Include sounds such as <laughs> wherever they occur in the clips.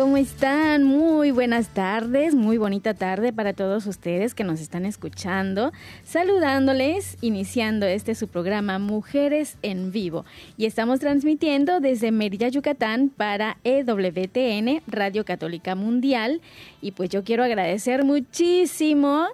¿cómo están? Muy buenas tardes, muy bonita tarde para todos ustedes que nos están escuchando. Saludándoles, iniciando este su programa Mujeres en Vivo. Y estamos transmitiendo desde Mérida, Yucatán para EWTN, Radio Católica Mundial. Y pues yo quiero agradecer muchísimo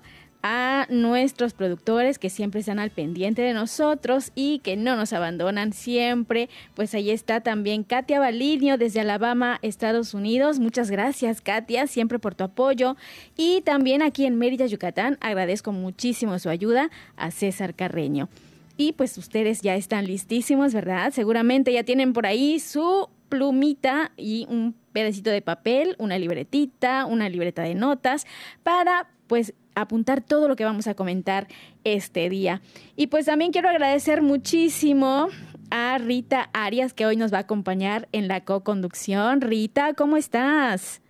a nuestros productores que siempre están al pendiente de nosotros y que no nos abandonan siempre. Pues ahí está también Katia Balinio desde Alabama, Estados Unidos. Muchas gracias, Katia, siempre por tu apoyo. Y también aquí en Mérida, Yucatán, agradezco muchísimo su ayuda a César Carreño. Y pues ustedes ya están listísimos, ¿verdad? Seguramente ya tienen por ahí su plumita y un pedacito de papel, una libretita, una libreta de notas para pues apuntar todo lo que vamos a comentar este día. Y pues también quiero agradecer muchísimo a Rita Arias que hoy nos va a acompañar en la co-conducción. Rita, ¿cómo estás?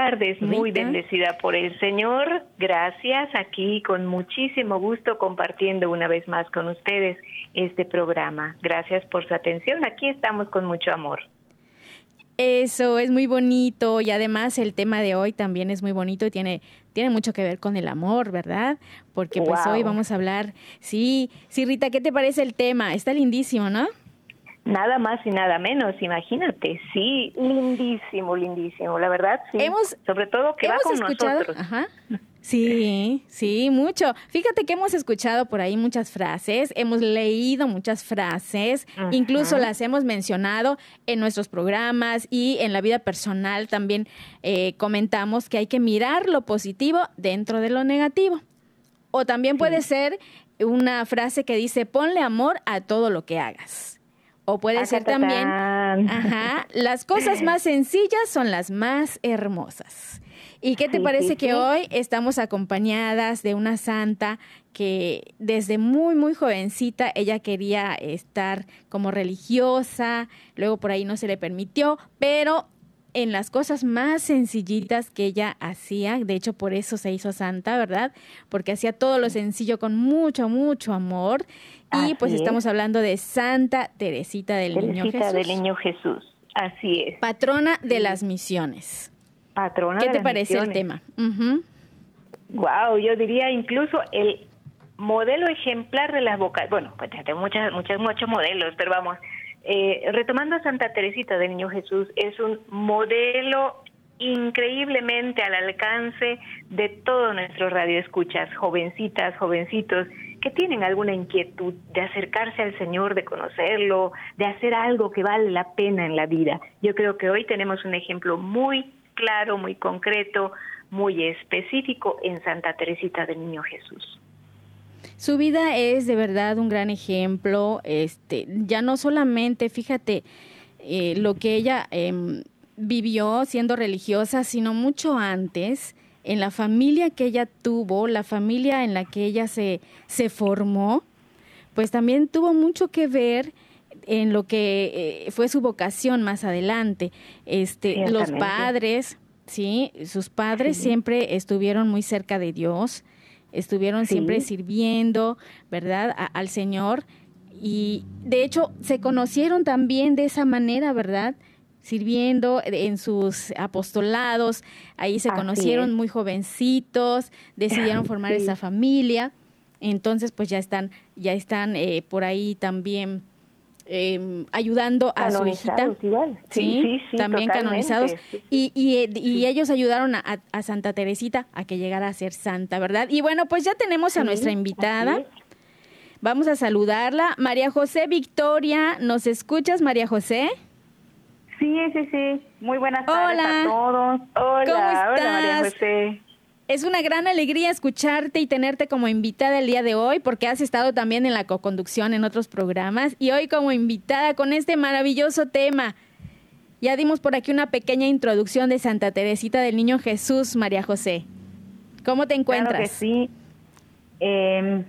tardes, muy bendecida por el Señor. Gracias, aquí con muchísimo gusto compartiendo una vez más con ustedes este programa. Gracias por su atención. Aquí estamos con mucho amor. Eso es muy bonito y además el tema de hoy también es muy bonito y tiene, tiene mucho que ver con el amor, ¿verdad? Porque pues Wow. hoy vamos a hablar, sí, sí Rita, ¿qué te parece el tema? Está lindísimo, ¿no? Nada más y nada menos, imagínate. Sí, lindísimo, lindísimo. La verdad, sí. Hemos- Sobre todo que va hemos con escuchado, nosotros. ajá. Sí, sí, mucho. Fíjate que hemos escuchado por ahí muchas frases, hemos leído muchas frases, incluso las hemos mencionado en nuestros programas y en la vida personal también eh, comentamos que hay que mirar lo positivo dentro de lo negativo. O también puede ser una frase que dice, ponle amor a todo lo que hagas. O puede ser también, ajá, <laughs> las cosas más sencillas son las más hermosas. ¿Y qué te Sí, parece sí, que sí. hoy estamos acompañadas de una santa que desde muy, muy jovencita ella quería estar como religiosa, luego por ahí no se le permitió, pero en las cosas más sencillitas que ella hacía, de hecho por eso se hizo santa, ¿verdad? Porque hacía todo lo sencillo con mucho, mucho amor. Y pues es. estamos hablando de Santa Teresita del Niño Teresita Jesús, del Niño Jesús. Así es. patrona de las misiones. Patrona ¿Qué de te las parece el tema? Ujú. Wow, yo diría incluso el modelo ejemplar de las vocales. Bueno, pues hay muchas, muchas, muchos modelos, pero vamos. Eh, retomando a Santa Teresita del Niño Jesús, es un modelo increíblemente al alcance de todos nuestros radioescuchas, jovencitas, jovencitos, que tienen alguna inquietud de acercarse al Señor, de conocerlo, de hacer algo que vale la pena en la vida. Yo creo que hoy tenemos un ejemplo muy claro, muy concreto, muy específico en Santa Teresita del Niño Jesús. Su vida es de verdad un gran ejemplo, este, ya no solamente, fíjate, eh, lo que ella em, vivió siendo religiosa, sino mucho antes, en la familia que ella tuvo, la familia en la que ella se, se formó, pues también tuvo mucho que ver en lo que eh, fue su vocación más adelante. Este, los padres, sí, sus padres Sí. siempre estuvieron muy cerca de Dios, estuvieron Sí. siempre sirviendo, ¿verdad? A- al Señor. Y de hecho se conocieron también de esa manera, ¿verdad? Sirviendo en sus apostolados, ahí se Así conocieron es. muy jovencitos, decidieron <laughs> formar Sí. esa familia, entonces pues ya están, ya están eh, por ahí también em, ayudando a su hijita. Igual. Sí, sí, también canonizados. Y, y, ellos ayudaron a, a, Santa Teresita a que llegara a ser santa, ¿verdad? Y bueno, pues ya tenemos a nuestra invitada. Vamos a saludarla. María José Victoria, ¿nos escuchas, María José? Sí, sí, sí. Muy buenas tardes a todos. Hola, ¿Cómo estás? hola María José. Es una gran alegría escucharte y tenerte como invitada el día de hoy, porque has estado también en la co-conducción en otros programas y hoy como invitada con este maravilloso tema. Ya dimos por aquí una pequeña introducción de Santa Teresita del Niño Jesús, María José. ¿Cómo te encuentras? Claro que sí. Eh,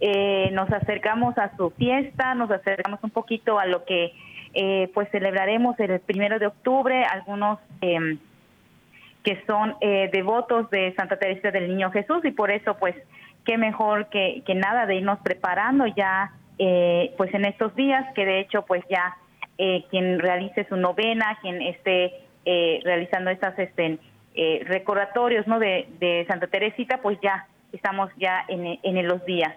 eh, nos acercamos a su fiesta, nos acercamos un poquito a lo que eh, pues celebraremos el primero de octubre, algunos em, que son eh, devotos de Santa Teresa del Niño Jesús y por eso pues qué mejor que, que nada de irnos preparando ya pues en estos días que de hecho pues ya quien realice su novena, quien esté realizando estas este, recordatorios no de, de Santa Teresita pues ya estamos ya en, en los días.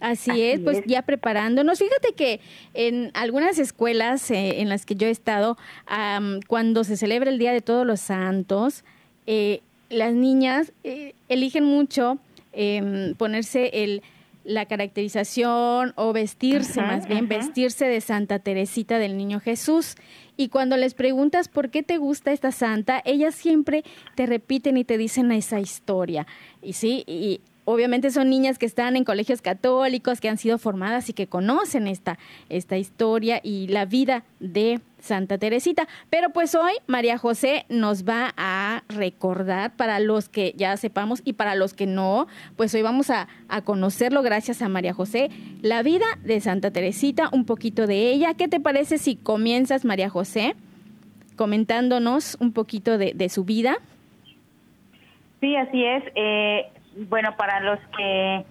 Así, es, pues ya preparándonos. Fíjate que en algunas escuelas eh, en las que yo he estado, cuando se celebra el Día de Todos los Santos, eh, las niñas eh, eligen mucho em, ponerse el la caracterización o vestirse, más bien vestirse de Santa Teresita del Niño Jesús. Y cuando les preguntas por qué te gusta esta santa, ellas siempre te repiten y te dicen esa historia. Y sí, y obviamente son niñas que están en colegios católicos, que han sido formadas y que conocen esta, esta historia y la vida de Santa Teresita. Pero pues hoy María José nos va a recordar para los que ya sepamos y para los que no, pues hoy vamos a, a conocerlo gracias a María José, la vida de Santa Teresita, un poquito de ella. ¿Qué te parece si comienzas, María José, comentándonos un poquito de, su vida? Sí, así es. Eh, bueno, para los que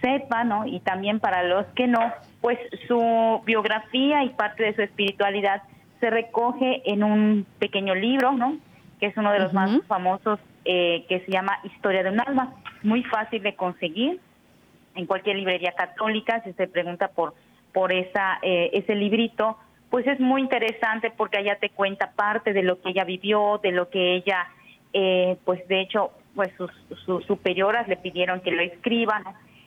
sepan, ¿no? Y también para los que no, pues su biografía y parte de su espiritualidad se recoge en un pequeño libro, ¿no? Que es uno de los más famosos, eh, que se llama Historia de un alma. Muy fácil de conseguir en cualquier librería católica, si se pregunta por, por esa, eh, ese librito, pues es muy interesante porque allá te cuenta parte de lo que ella vivió, de lo que ella, eh, pues de hecho, pues sus, superioras le pidieron que lo escriban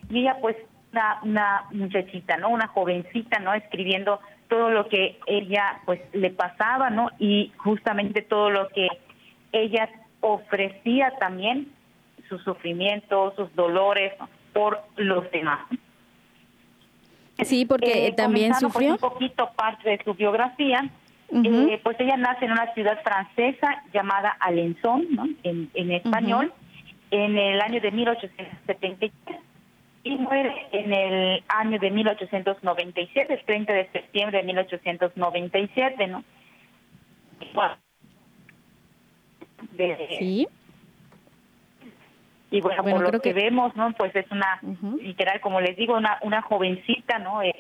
y ella pues una, una muchachita, ¿no? Una jovencita, ¿no? Escribiendo todo lo que ella pues le pasaba, ¿no? Y justamente todo lo que ella ofrecía también, sus sufrimientos, sus dolores por los demás. Sí, porque eh, también sufrió. un poquito parte de su biografía. Eh, pues ella nace en una ciudad francesa llamada Alençon, ¿no? En, en español en el año de 1873 y muere en el año de 1897, el 30 de septiembre de 1897, ¿no? sí. Y bueno, por lo que, vemos, ¿no? Pues es una, literal, como les digo, una, una jovencita, ¿no? Eh,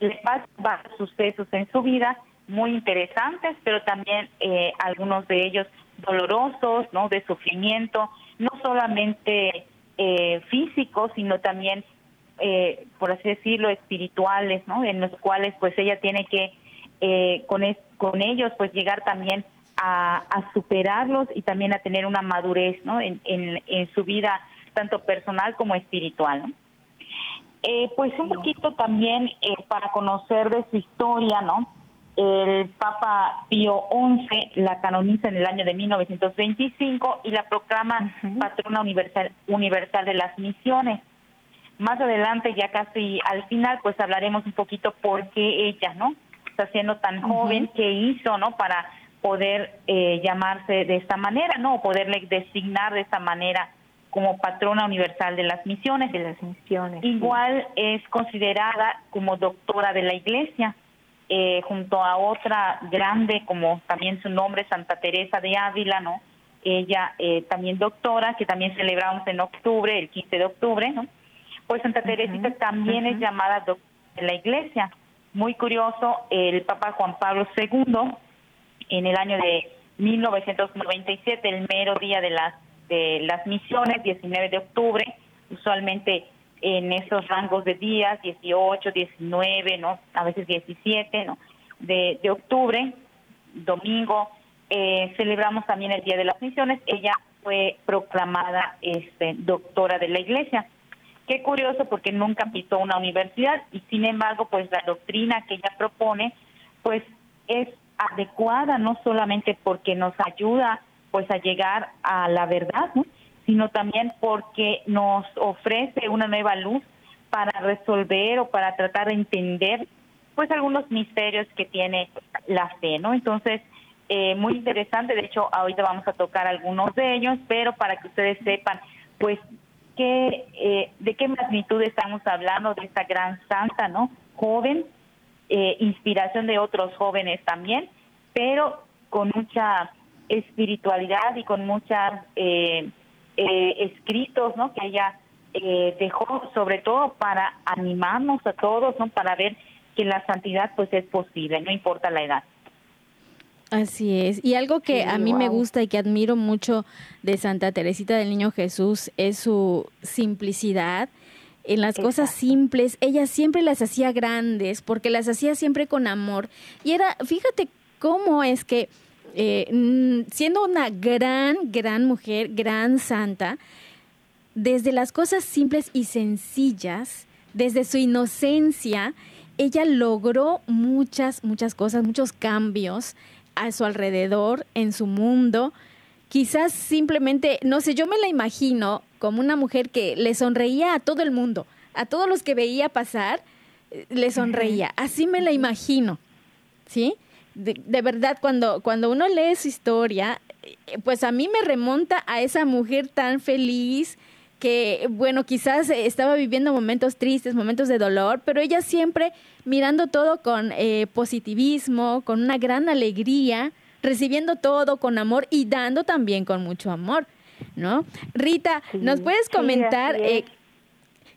le pasa varios sucesos en su vida muy interesantes, pero también eh, algunos de ellos dolorosos, ¿no? De sufrimiento, no solamente eh, físicos, sino también, eh, por así decirlo, espirituales, ¿no? En los cuales, pues, ella tiene que eh, con con ellos, pues, llegar también a, a, superarlos y también a tener una madurez, ¿no? En, en, en su vida tanto personal como espiritual. ¿no? Eh, pues un poquito también eh, para conocer de su historia, ¿no? El Papa Pío XI la canoniza en el año de 1925 y la proclama patrona universal, universal de las misiones. Más adelante, ya casi al final, pues hablaremos un poquito por qué ella, ¿no? Está siendo tan joven, qué hizo, ¿no? Para poder eh, llamarse de esta manera, ¿no? O poderle designar de esta manera como patrona universal de las misiones. De las misiones. Igual es considerada como doctora de la Iglesia eh, junto a otra grande, como también su nombre, Santa Teresa de Ávila, ¿no? Ella eh, también doctora, que también celebramos en octubre, el 15 de octubre, ¿no? Pues Santa Teresita también es llamada doctora de la Iglesia. Muy curioso, el Papa Juan Pablo II, en el año de 1997, el mero día de las, de las misiones, 19 de octubre, usualmente en esos rangos de días, 18, 19, ¿no? A veces 17, ¿no? De, de octubre, domingo, eh, celebramos también el Día de las Misiones. Ella fue proclamada este, doctora de la Iglesia. Qué curioso porque nunca pisó una universidad y sin embargo, pues la doctrina que ella propone, pues es adecuada no solamente porque nos ayuda pues a llegar a la verdad, ¿no? Sino también porque nos ofrece una nueva luz para resolver o para tratar de entender pues algunos misterios que tiene la fe, ¿no? Entonces, eh, muy interesante, de hecho, ahorita vamos a tocar algunos de ellos, pero para que ustedes sepan, pues, qué, eh, de qué magnitud estamos hablando de esta gran santa, ¿no? Joven, eh, inspiración de otros jóvenes también, pero con mucha espiritualidad y con muchas eh, eh, escritos ¿no? que ella eh, dejó sobre todo para animarnos a todos, ¿no? para ver que la santidad pues es posible, no importa la edad. Así es. Y algo que a mí me gusta y que admiro mucho de Santa Teresita del Niño Jesús es su simplicidad. En las cosas simples, ella siempre las hacía grandes porque las hacía siempre con amor. Y era, fíjate cómo es que eh, siendo una gran, gran mujer, gran santa, desde las cosas simples y sencillas, desde su inocencia, ella logró muchas, muchas cosas, muchos cambios a su alrededor, en su mundo. Quizás simplemente, no sé, yo me la imagino como una mujer que le sonreía a todo el mundo, a todos los que veía pasar, eh, le sonreía. Así me la imagino, ¿sí? De, verdad, cuando, cuando uno lee su historia, eh, pues a mí me remonta a esa mujer tan feliz que, bueno, quizás estaba viviendo momentos tristes, momentos de dolor, pero ella siempre mirando todo con eh, positivismo, con una gran alegría, recibiendo todo con amor y dando también con mucho amor, ¿no? Rita, ¿nos puedes comentar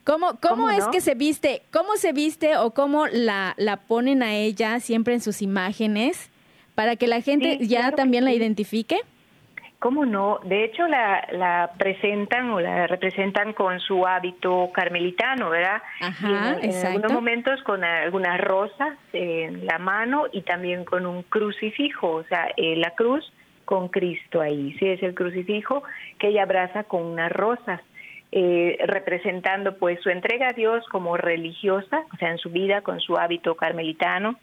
¿Cómo, cómo, es que se viste? ¿Cómo se viste o cómo la, la ponen a ella siempre en sus imágenes para que la gente ya también la identifique? ¿Cómo no? De hecho, la, la presentan o la representan con su hábito carmelitano, ¿verdad? Ajá, en, en algunos momentos con algunas rosas en la mano y también con un crucifijo, o sea, eh, la cruz con Cristo ahí. Sí, es el crucifijo que ella abraza con unas rosas. Eh, representando pues su entrega a Dios como religiosa, o sea, en su vida con su hábito carmelitano,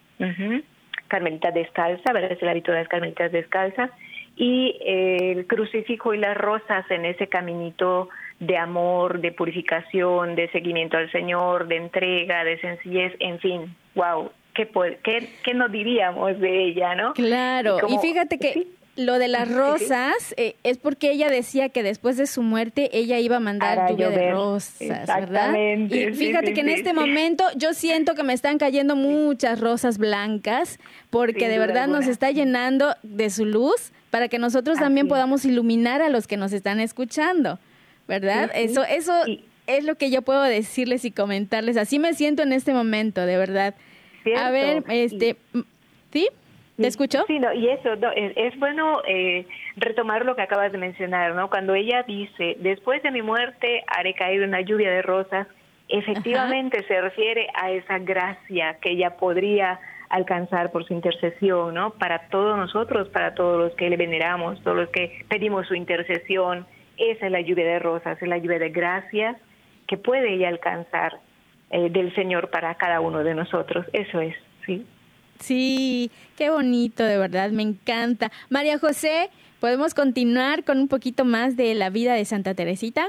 carmelita descalza, ¿verdad? Es el hábito de las carmelitas descalzas, y eh, el crucifijo y las rosas en ese caminito de amor, de purificación, de seguimiento al Señor, de entrega, de sencillez, en fin, wow, ¿qué, qué, qué nos diríamos de ella, no? Claro, y, fíjate que lo de las rosas eh, es porque ella decía que después de su muerte ella iba a mandar lluvia de rosas, ¿verdad? Y fíjate que en este momento yo siento que me están cayendo muchas rosas blancas porque de verdad nos está llenando de su luz para que nosotros también podamos iluminar a los que nos están escuchando, ¿verdad? Eso eso es lo que yo puedo decirles y comentarles. Así me siento en este momento, de verdad. A ver, este, ¿sí? ¿Te escucho? Sí, no, y eso, es, bueno eh, retomar lo que acabas de mencionar, ¿no? Cuando ella dice, después de mi muerte haré caer una lluvia de rosas, efectivamente se refiere a esa gracia que ella podría alcanzar por su intercesión, ¿no? Para todos nosotros, para todos los que le veneramos, todos los que pedimos su intercesión, esa es la lluvia de rosas, es la lluvia de gracias que puede ella alcanzar eh, del Señor para cada uno de nosotros. Eso es, ¿sí? Sí, qué bonito, de verdad, me encanta. María José, ¿podemos continuar con un poquito más de la vida de Santa Teresita?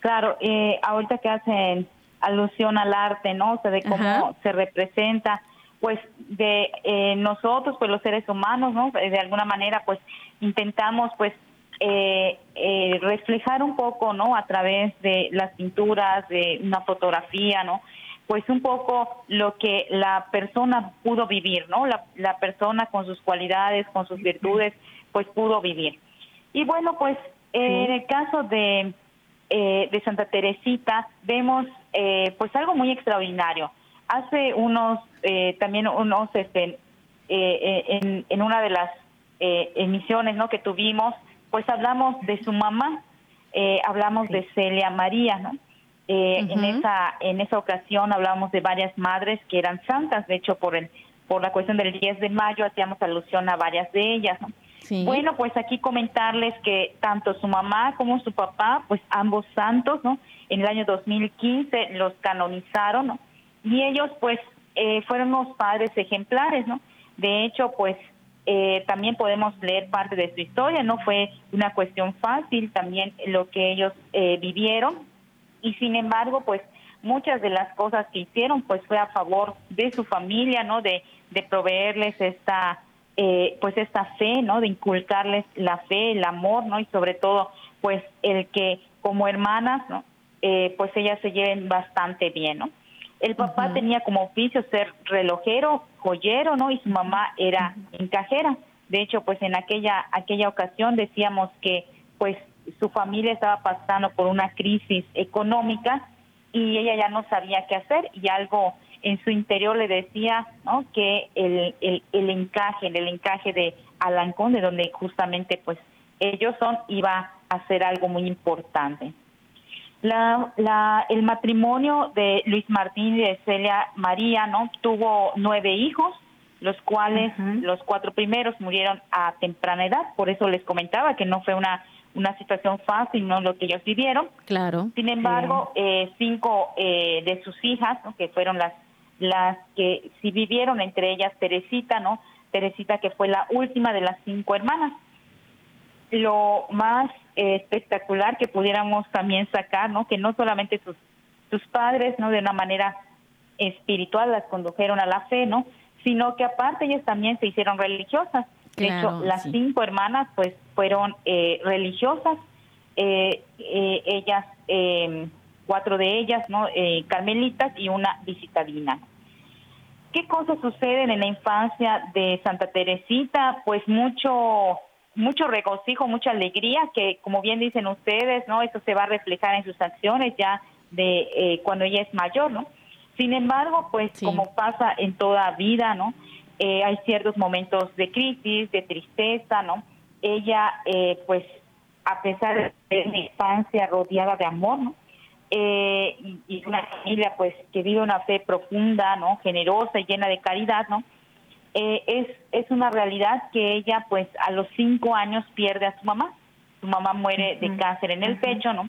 Claro, eh, ahorita que hacen alusión al arte, ¿no? O sea, de cómo se representa, pues, de eh, nosotros, pues, los seres humanos, ¿no? De alguna manera, pues, intentamos, pues, eh, eh, reflejar un poco, ¿no? A través de las pinturas, de una fotografía, ¿no? Pues un poco lo que la persona pudo vivir, ¿no? La, la persona con sus cualidades, con sus virtudes, pues pudo vivir. Y bueno, pues en el caso de, eh, de Santa Teresita vemos eh, pues algo muy extraordinario. Hace unos, eh, también unos, este, en, en una de las emisiones, ¿no? Que tuvimos, pues hablamos de su mamá, hablamos de Celia María, ¿no? Eh, en esa en esa ocasión hablábamos de varias madres que eran santas, de hecho por el por la cuestión del 10 de mayo hacíamos alusión a varias de ellas. Bueno, pues aquí comentarles que tanto su mamá como su papá, pues ambos santos, ¿no? En el año 2015 los canonizaron, ¿no? Y ellos, pues, eh, fueron unos padres ejemplares, ¿no? De hecho, pues, eh, también podemos leer parte de su historia, no fue una cuestión fácil también lo que ellos eh, vivieron y sin embargo, pues muchas de las cosas que hicieron pues fue a favor de su familia, ¿no? De, de proveerles esta eh, pues esta fe, ¿no? De inculcarles la fe, el amor, ¿no? Y sobre todo pues el que como hermanas, ¿no? Eh, pues ellas se lleven bastante bien, ¿no? El papá tenía como oficio ser relojero, joyero, ¿no? Y su mamá era encajera. De hecho, pues en aquella aquella ocasión decíamos que pues su familia estaba pasando por una crisis económica y ella ya no sabía qué hacer y algo en su interior le decía ¿no? que el, el, el encaje, el encaje de Alancón, de donde justamente pues ellos son, iba a ser algo muy importante. La, la, el matrimonio de Luis Martín y de Celia María no tuvo nueve hijos, los cuales los cuatro primeros murieron a temprana edad, por eso les comentaba que no fue una una situación fácil, no lo que ellos vivieron. Claro. Sin embargo, eh, cinco eh, de sus hijas, que fueron las las que sí vivieron, entre ellas Teresita, ¿no? Teresita que fue la última de las cinco hermanas. Lo más eh, espectacular que pudiéramos también sacar, ¿no? Que no solamente sus, sus padres, ¿no? De una manera espiritual las condujeron a la fe, ¿no? Sino que aparte ellas también se hicieron religiosas. De hecho, las cinco hermanas pues fueron eh, religiosas, eh, eh, ellas, em, cuatro de ellas, ¿no? carmelitas y una visitadina. ¿Qué cosas suceden en la infancia de Santa Teresita? Pues mucho mucho regocijo, mucha alegría, que como bien dicen ustedes, ¿no? Eso se va a reflejar en sus acciones ya de cuando ella es mayor, ¿no? Sin embargo, pues como pasa en toda vida, ¿no? Eh, hay ciertos momentos de crisis, de tristeza, ¿no? Ella, eh, pues, a pesar de una infancia rodeada de amor, ¿no? Eh, y, una familia, pues, que vive una fe profunda, ¿no? Generosa y llena de caridad, ¿no? es, es una realidad que ella, pues, a los cinco años pierde a su mamá. Su mamá muere de cáncer en el pecho, ¿no?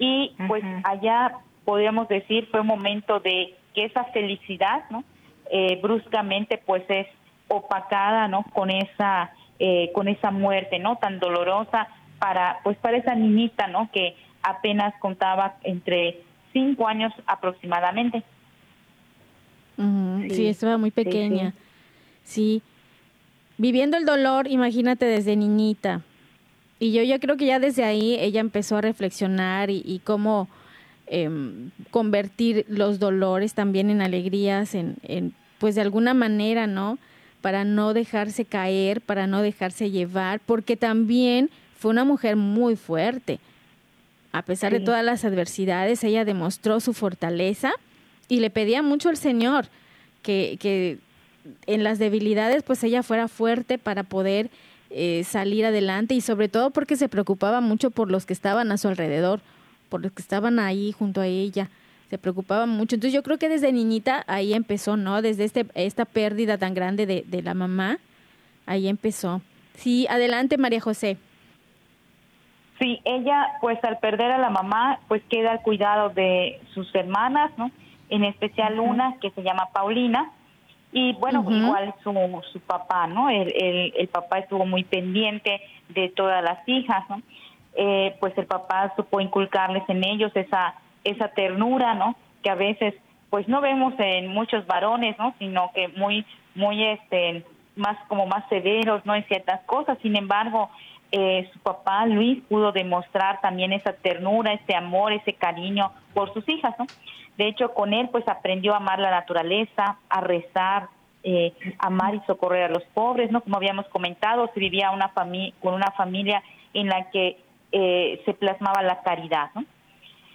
Y, pues, allá, podríamos decir, fue un momento de que esa felicidad, ¿no? Eh, bruscamente pues es opacada no con esa eh, con esa muerte no tan dolorosa para pues para esa niñita no que apenas contaba entre cinco años aproximadamente. Sí, estaba muy pequeña. Sí, viviendo el dolor imagínate desde niñita. Y yo yo creo que ya desde ahí ella empezó a reflexionar y, y cómo Em, convertir los dolores también en alegrías, en, en, pues de alguna manera, ¿no? Para no dejarse caer, para no dejarse llevar, porque también fue una mujer muy fuerte. A pesar de todas las adversidades, ella demostró su fortaleza y le pedía mucho al Señor que, que en las debilidades pues ella fuera fuerte para poder eh, salir adelante y sobre todo porque se preocupaba mucho por los que estaban a su alrededor por los que estaban ahí junto a ella, se preocupaban mucho. Entonces yo creo que desde niñita ahí empezó, ¿no? Desde este, esta pérdida tan grande de, de la mamá, ahí empezó. Sí, adelante María José. Sí, ella pues al perder a la mamá pues queda al cuidado de sus hermanas, ¿no? En especial una que se llama Paulina y bueno, igual su, su papá, ¿no? El, el, el papá estuvo muy pendiente de todas las hijas, ¿no? Eh, pues el papá supo inculcarles en ellos esa esa ternura, ¿no? Que a veces pues no vemos en muchos varones, ¿no? Sino que muy muy este más como más severos, ¿no? En ciertas cosas. Sin embargo, eh, su papá Luis pudo demostrar también esa ternura, ese amor, ese cariño por sus hijas, ¿no? De hecho, con él pues aprendió a amar la naturaleza, a rezar, eh, amar y socorrer a los pobres, ¿no? Como habíamos comentado, vivía una con una familia en la que eh, se plasmaba la caridad, ¿no?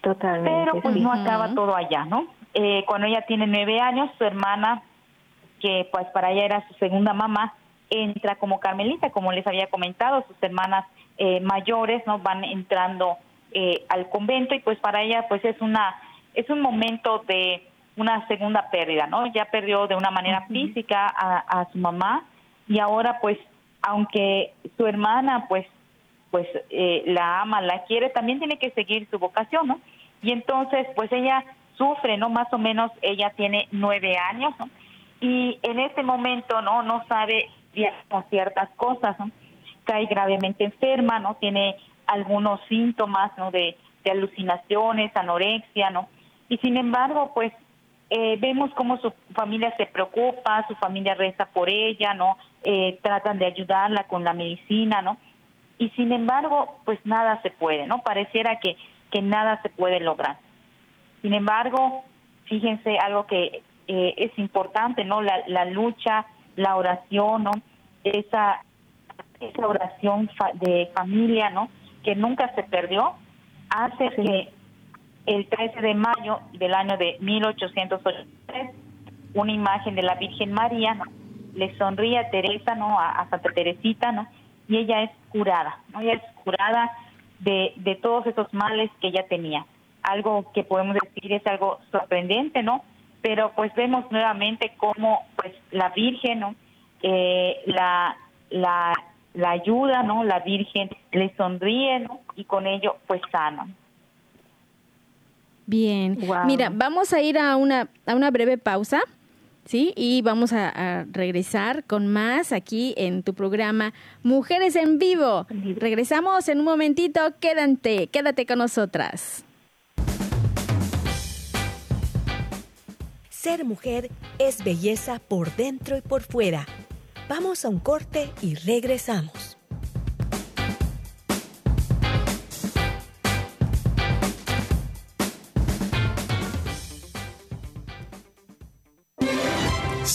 Totalmente. Pero pues no acaba todo allá, ¿no? Eh, cuando ella tiene nueve años, su hermana, que pues para ella era su segunda mamá, entra como carmelita, como les había comentado, sus hermanas eh, mayores, ¿no? Van entrando al convento y pues para ella pues es una es un momento de una segunda pérdida, ¿no? Ya perdió de una manera física a, su mamá y ahora pues aunque su hermana pues pues eh, la ama, la quiere, también tiene que seguir su vocación, ¿no? Y entonces pues ella sufre, ¿no? Más o menos ella tiene nueve años, ¿no? Y en este momento, ¿no? No sabe con ciertas cosas, ¿no? Cae gravemente enferma, ¿no? Tiene algunos síntomas, ¿no? De, de alucinaciones, anorexia, ¿no? Y sin embargo, pues eh, vemos cómo su familia se preocupa, su familia reza por ella, ¿no? Eh, tratan de ayudarla con la medicina, ¿no? Y sin embargo, pues nada se puede, ¿no? Pareciera que, que nada se puede lograr. Sin embargo, fíjense algo que eh, es importante, ¿no? La, la lucha, la oración, ¿no? Esa, esa oración de familia, ¿no? Que nunca se perdió, hace que el 13 de mayo del año de 1883, una imagen de la Virgen María le sonríe a Teresa, ¿no? A, Santa Teresita, ¿no? Y ella es curada, ¿no? Ella es curada de, de todos esos males que ella tenía. Algo que podemos decir es algo sorprendente, ¿no? Pero pues vemos nuevamente cómo pues la Virgen, ¿no? Eh, la, la, la ayuda, ¿no? La Virgen le sonríe, ¿no? Y con ello pues sana. Bien. Mira, vamos a ir a una, a una breve pausa. ¿Sí? Y vamos a, regresar con más aquí en tu programa Mujeres en Vivo. Regresamos en un momentito, quédate, quédate con nosotras. Ser mujer es belleza por dentro y por fuera. Vamos a un corte y regresamos.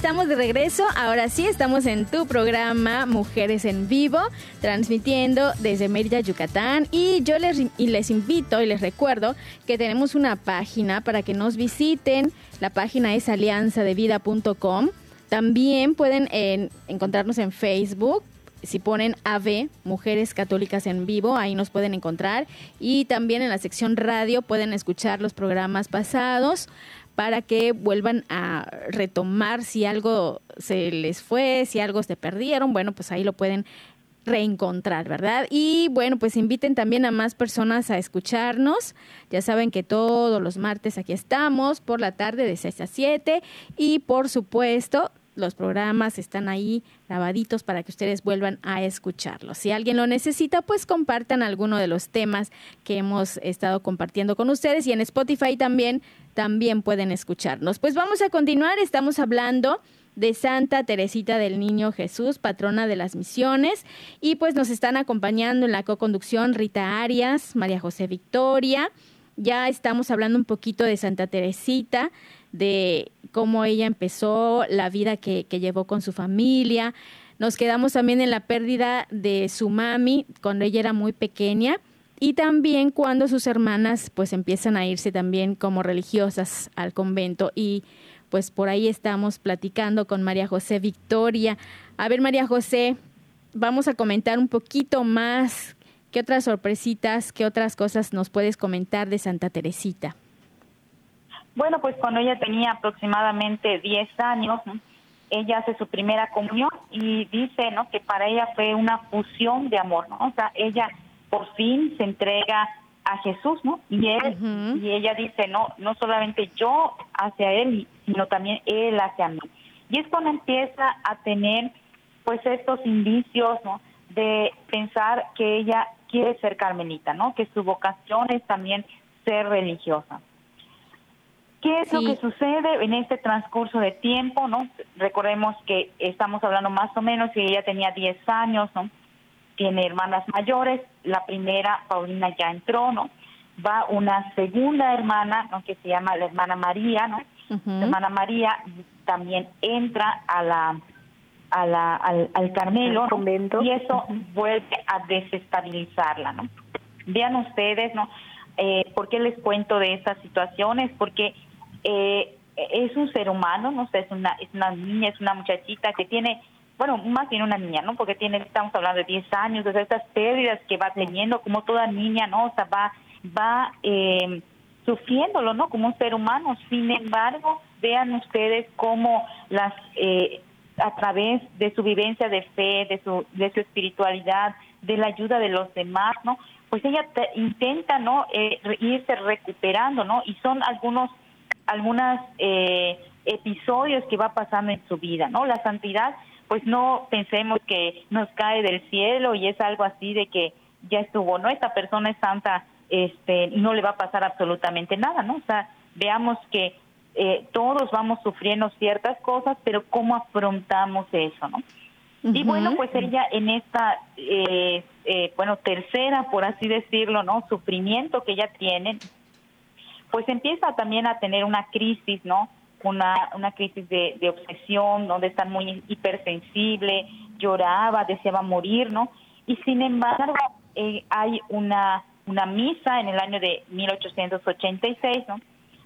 Estamos de regreso, ahora sí estamos en tu programa Mujeres en Vivo, transmitiendo desde Mérida, Yucatán. Y yo les, y les invito y les recuerdo que tenemos una página para que nos visiten. La página es alianzadevida.com. También pueden encontrarnos en Facebook si ponen AV, Mujeres Católicas en Vivo, ahí nos pueden encontrar. Y también en la sección radio pueden escuchar los programas pasados para que vuelvan a retomar si algo se les fue, si algo se perdieron, bueno, pues ahí lo pueden reencontrar, ¿verdad? Y bueno, pues inviten también a más personas a escucharnos. Ya saben que todos los martes aquí estamos por la tarde de 6 a 7 y por supuesto los programas están ahí grabaditos para que ustedes vuelvan a escucharlos. Si alguien lo necesita, pues compartan alguno de los temas que hemos estado compartiendo con ustedes y en Spotify también también pueden escucharnos. Pues vamos a continuar, estamos hablando de Santa Teresita del Niño Jesús, patrona de las misiones, y pues nos están acompañando en la co-conducción Rita Arias, María José Victoria. Ya estamos hablando un poquito de Santa Teresita, de cómo ella empezó, la vida que, que llevó con su familia. Nos quedamos también en la pérdida de su mami cuando ella era muy pequeña y también cuando sus hermanas pues empiezan a irse también como religiosas al convento y pues por ahí estamos platicando con María José Victoria. A ver María José, vamos a comentar un poquito más qué otras sorpresitas, qué otras cosas nos puedes comentar de Santa Teresita. Bueno, pues cuando ella tenía aproximadamente 10 años, ella hace su primera comunión y dice, ¿no? Que para ella fue una fusión de amor, ¿no? O sea, ella por fin se entrega a Jesús, ¿no? Y él y ella dice, no, no solamente yo hacia él, sino también Él hacia mí. Y es cuando empieza a tener pues estos indicios ¿no? de pensar que ella quiere ser carmelita, ¿no? que su vocación es también ser religiosa. ¿Qué es lo que sucede en este transcurso de tiempo? no Recordemos que estamos hablando más o menos que ella tenía 10 años, ¿no? tiene hermanas mayores, la primera, Paulina, ya entró, ¿no? Va una segunda hermana, ¿no? Que se llama la hermana María, ¿no? La hermana María también entra a la a la, al, al Carmelo y eso vuelve a desestabilizarla, ¿no? Vean ustedes, ¿no? Eh, ¿Por qué les cuento de estas situaciones? Porque eh, es un ser humano, ¿no? es una, es una niña, es una muchachita que tiene bueno, más bien una niña, ¿no? Porque tiene, estamos hablando de 10 años, de estas pérdidas que va teniendo, como toda niña, ¿no? O sea, va, va eh, sufriéndolo, ¿no? Como un ser humano. Sin embargo, vean ustedes cómo las, eh, a través de su vivencia de fe, de su, de su espiritualidad, de la ayuda de los demás, ¿no? Pues ella intenta, ¿no? Eh, irse recuperando, ¿no? Y son algunos, algunas eh, episodios que va pasando en su vida, ¿no? La santidad pues no pensemos que nos cae del cielo y es algo así de que ya estuvo, ¿no? Esta persona es santa, este, no le va a pasar absolutamente nada, ¿no? O sea, veamos que eh, todos vamos sufriendo ciertas cosas, pero cómo afrontamos eso, ¿no? Y bueno, pues ella en esta, eh, eh, bueno, tercera, por así decirlo, ¿no? Sufrimiento que ella tiene, pues empieza también a tener una crisis, ¿no? una, una crisis de, obsesión, donde está muy hipersensible, lloraba, deseaba morir, ¿no? Y sin embargo, eh, hay una, una misa en el año de 1886, ¿no?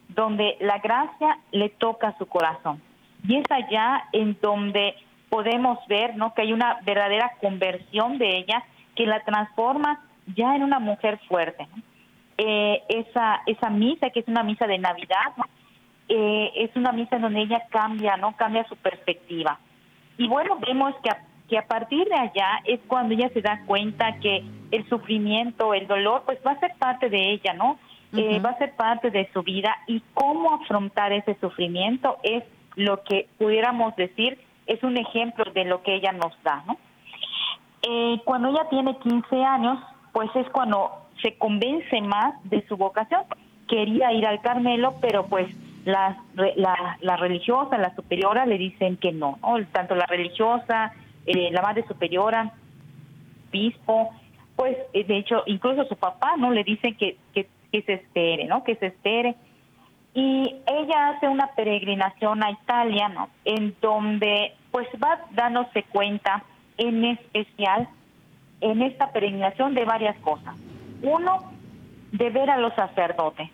Donde la gracia le toca su corazón. Y es allá en donde podemos ver, ¿no? Que hay una verdadera conversión de ella que la transforma ya en una mujer fuerte. Eh, esa, esa misa, que es una misa de Navidad, ¿no? eh, es una misa en donde ella cambia, ¿no? Cambia su perspectiva. Y bueno, vemos que a, que a partir de allá es cuando ella se da cuenta que el sufrimiento, el dolor, pues va a ser parte de ella, ¿no? eh, va a ser parte de su vida y cómo afrontar ese sufrimiento es lo que pudiéramos decir es un ejemplo de lo que ella nos da, ¿no? Eh, cuando ella tiene 15 años, pues es cuando se convence más de su vocación. Quería ir al Carmelo, pero pues la, la, la religiosa, la superiora le dicen que no, tanto la religiosa, eh, la madre superiora, obispo, pues eh, de hecho incluso su papá no le dicen que, que, se espere, ¿no? Que se espere. Y ella hace una peregrinación a Italia, ¿no? En donde pues va dándose cuenta en especial en esta peregrinación de varias cosas. Uno, de ver a los sacerdotes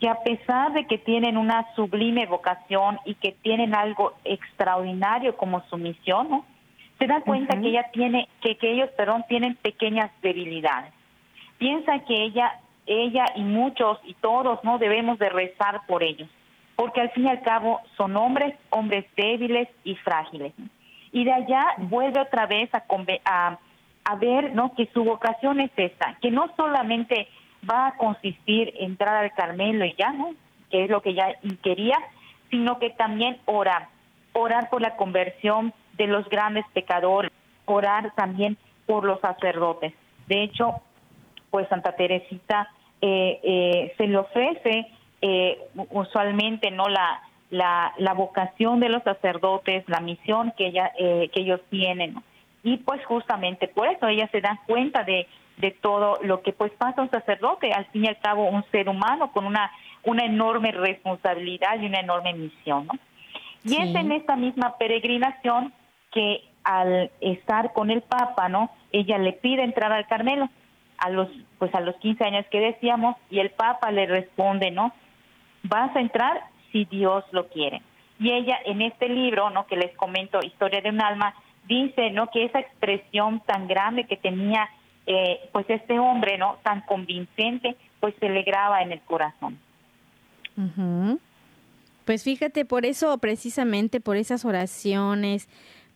que a pesar de que tienen una sublime vocación y que tienen algo extraordinario como su misión, ¿no? se da cuenta que ella tiene, que, que ellos, perdón, tienen pequeñas debilidades. Piensa que ella, ella y muchos y todos, ¿no? Debemos de rezar por ellos, porque al fin y al cabo son hombres, hombres débiles y frágiles. Y de allá vuelve otra vez a, a, a ver, ¿no? Que su vocación es esa, que no solamente va a consistir en entrar al Carmelo y ya, ¿no? Que es lo que ella quería, sino que también orar, orar por la conversión de los grandes pecadores, orar también por los sacerdotes. De hecho, pues Santa Teresita eh, eh, se le ofrece eh, usualmente no la, la, la vocación de los sacerdotes, la misión que ella que ellos tienen, y pues justamente por eso ella se da cuenta de de todo lo que pues pasa un sacerdote, al fin y al cabo un ser humano con una, una enorme responsabilidad y una enorme misión, ¿no? Y es en esta misma peregrinación que al estar con el Papa, ¿no? Ella le pide entrar al Carmelo a los pues a los 15 años que decíamos y el Papa le responde, ¿no? Vas a entrar si Dios lo quiere. Y ella en este libro, ¿no? Que les comento, Historia de un alma, dice, ¿no? Que esa expresión tan grande que tenía eh, pues este hombre, ¿no? Tan convincente, pues se le graba en el corazón. Pues fíjate, por eso, precisamente por esas oraciones,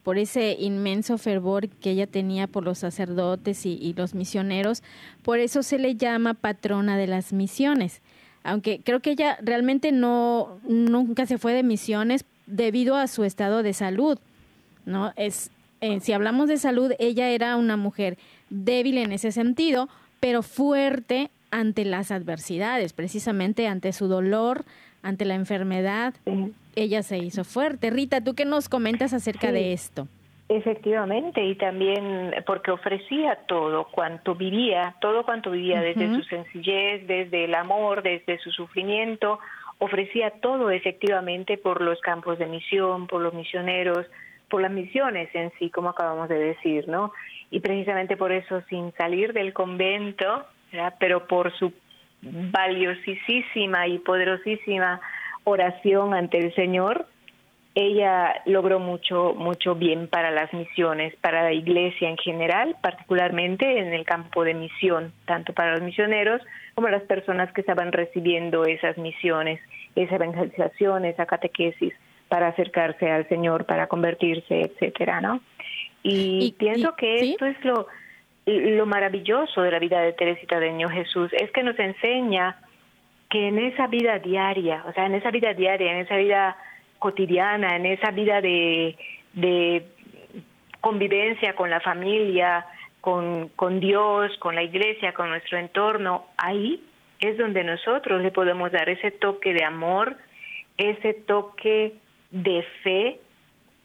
por ese inmenso fervor que ella tenía por los sacerdotes y, los misioneros, por eso se le llama patrona de las misiones. aunque creo que ella realmente no nunca se fue de misiones debido a su estado de salud, ¿no? Es eh, si hablamos de salud, ella era una mujer débil en ese sentido, pero fuerte ante las adversidades, precisamente ante su dolor, ante la enfermedad. Ella se hizo fuerte. Rita, ¿tú qué nos comentas acerca de esto? Efectivamente, y también porque ofrecía todo cuanto vivía, todo cuanto vivía, desde su sencillez, desde el amor, desde su sufrimiento, ofrecía todo efectivamente por los campos de misión, por los misioneros, por las misiones en sí, como acabamos de decir, ¿no? Y precisamente por eso, sin salir del convento, pero por su valiosísima y poderosísima oración ante el Señor, ella logró mucho, mucho bien para las misiones, para la iglesia en general, particularmente en el campo de misión, tanto para los misioneros como las personas que estaban recibiendo esas misiones, esa evangelización, esa catequesis para acercarse al Señor, para convertirse, etcétera, ¿no? Y, pienso que esto es lo, lo maravilloso de la vida de Teresita de Niño Jesús, es que nos enseña que en esa vida diaria, o sea, en esa vida diaria, en esa vida cotidiana, en esa vida de, de convivencia con la familia, con, con Dios, con la iglesia, con nuestro entorno, ahí es donde nosotros le podemos dar ese toque de amor, ese toque de fe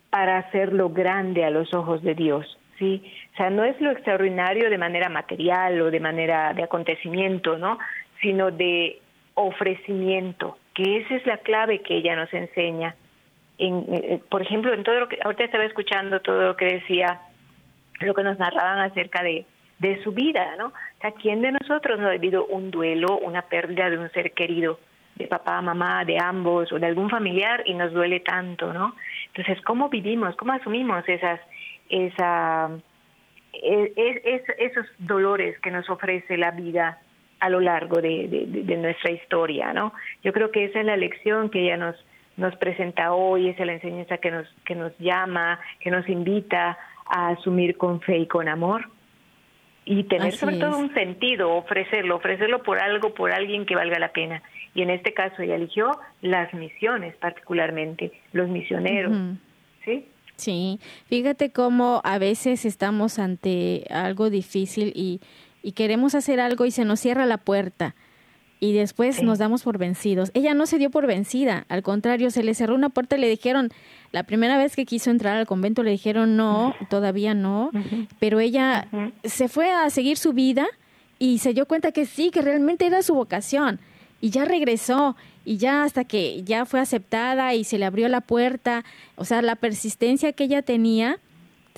para hacerlo grande a los ojos de Dios. ¿sí? O sea, no es lo extraordinario de manera material o de manera de acontecimiento, ¿no? Sino de ofrecimiento, que esa es la clave que ella nos enseña. En, eh, por ejemplo, en todo lo que ahorita estaba escuchando todo lo que decía, lo que nos narraban acerca de, de su vida, ¿no? O ¿quién de nosotros no ha vivido un duelo, una pérdida de un ser querido, de papá, mamá, de ambos o de algún familiar y nos duele tanto, ¿no? Entonces, ¿cómo vivimos, cómo asumimos esas, esa, e, esos dolores que nos ofrece la vida a lo largo de, de, nuestra historia, ¿no? Yo creo que esa es la lección que ella nos nos presenta hoy, esa es la enseñanza que nos, que nos llama, que nos invita a asumir con fe y con amor y tener sobre todo un sentido, ofrecerlo, ofrecerlo por algo, por alguien que valga la pena. Y en este caso ella eligió las misiones particularmente, los misioneros, ¿sí? Sí, fíjate cómo a veces estamos ante algo difícil y, y queremos hacer algo y se nos cierra la puerta y después nos damos por vencidos. Ella no se dio por vencida, al contrario, se le cerró una puerta y le dijeron, la primera vez que quiso entrar al convento le dijeron no, todavía no, pero ella se fue a seguir su vida y se dio cuenta que sí, que realmente era su vocación y ya regresó y ya hasta que ya fue aceptada y se le abrió la puerta, o sea, la persistencia que ella tenía,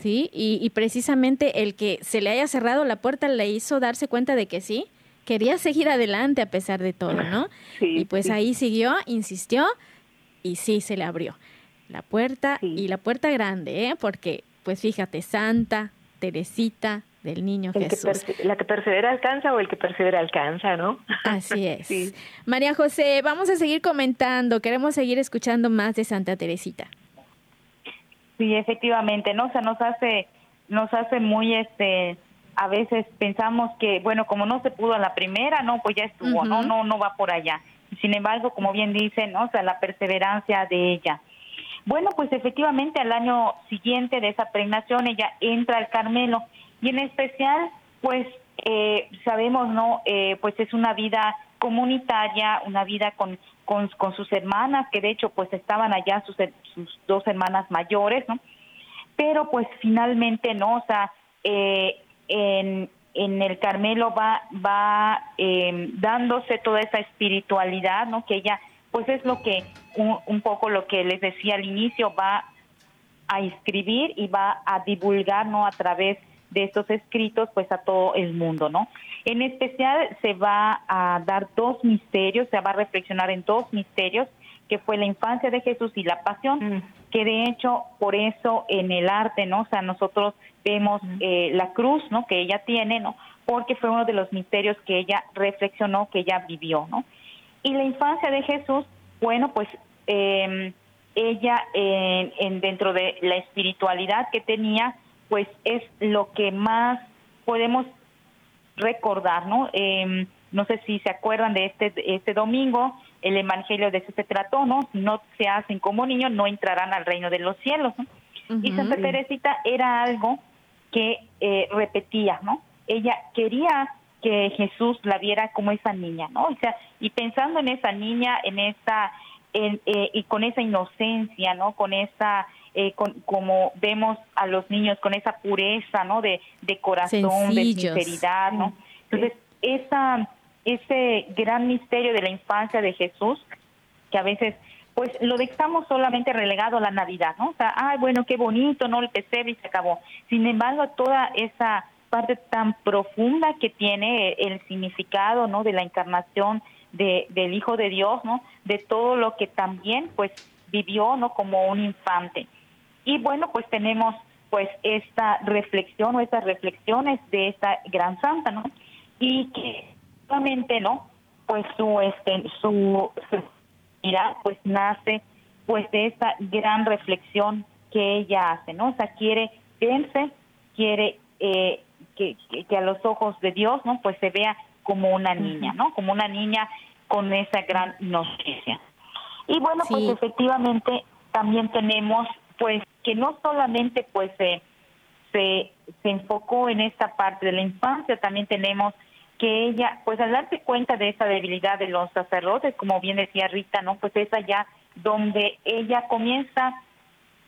¿sí? Y, y precisamente el que se le haya cerrado la puerta le hizo darse cuenta de que sí, quería seguir adelante a pesar de todo, ¿no? y pues ahí siguió, insistió y sí se le abrió la puerta y la puerta grande, ¿eh? Porque pues fíjate, Santa Teresita del Niño Jesús. la que persevera alcanza o el que persevera alcanza, ¿no? <laughs> Así es. María José, vamos a seguir comentando, queremos seguir escuchando más de Santa Teresita. Sí, efectivamente, ¿no? O sea, nos hace, nos hace muy este a veces pensamos que, bueno, como no se pudo a la primera, no, pues ya estuvo, no, no, no va por allá. Sin embargo, como bien dicen, ¿no? o sea, la perseverancia de ella. Bueno, pues efectivamente al año siguiente de esa pregnación ella entra al Carmelo y en especial, pues eh, sabemos, ¿no? Eh, pues es una vida comunitaria, una vida con, con, sus hermanas, que de hecho pues estaban allá sus, dos hermanas mayores, ¿no? Pero pues finalmente, ¿no? O sea, eh, en, en el Carmelo va, va em, dándose toda esa espiritualidad, ¿no? Que ella, pues es lo que, un, poco lo que les decía al inicio, va a escribir y va a divulgar, ¿no? A través estos escritos, pues a todo el mundo, ¿no? En especial se va a dar dos misterios, se va a reflexionar en dos misterios, que fue la infancia de Jesús y la pasión, mm. que de hecho por eso en el arte, ¿no? O sea, nosotros vemos eh, la cruz, ¿no? Que ella tiene, ¿no? Porque fue uno de los misterios que ella reflexionó, que ella vivió, ¿no? Y la infancia de Jesús, bueno, pues eh, ella en, dentro de la espiritualidad que tenía, pues es lo que más podemos recordar, ¿no? Em, no sé si se acuerdan de este, este domingo, el Evangelio de eso se trató, ¿no? No se hacen como niños, no entrarán al reino de los cielos, ¿no? Y Santa Teresita era algo que eh, repetía, ¿no? Ella quería que Jesús la viera como esa niña, ¿no? O sea, y pensando en esa niña, en esa, en, eh, y con esa inocencia, ¿no? Con esa, eh, con, como vemos a los niños, con esa pureza, ¿no? De, de corazón, de sinceridad, ¿no? Entonces, esa, ese gran misterio de la infancia de Jesús, que a veces pues lo dejamos solamente relegado a la Navidad, ¿no? O sea, ay, bueno, qué bonito, ¿no? El pesebre y se acabó. Sin embargo, toda esa parte tan profunda que tiene el significado, ¿no? De la encarnación de, del Hijo de Dios, ¿no? De todo lo que también, pues, vivió, ¿no? Como un infante. Y bueno, pues tenemos, pues, esta reflexión o estas reflexiones de esta gran santa, ¿no? Y que solamente, ¿no? Pues su, este, su, su mira, pues nace pues de esta gran reflexión que ella hace, ¿no? O sea, quiere verse, quiere eh, que, que, a los ojos de Dios, ¿no? Pues se vea como una niña, ¿no? Como una niña con esa gran inocencia. Y bueno, pues efectivamente también tenemos, pues, que no solamente, pues, se, se enfocó en esta parte de la infancia, también tenemos que ella, pues al darse cuenta de esa debilidad de los sacerdotes, como bien decía Rita, ¿no? Pues es allá donde ella comienza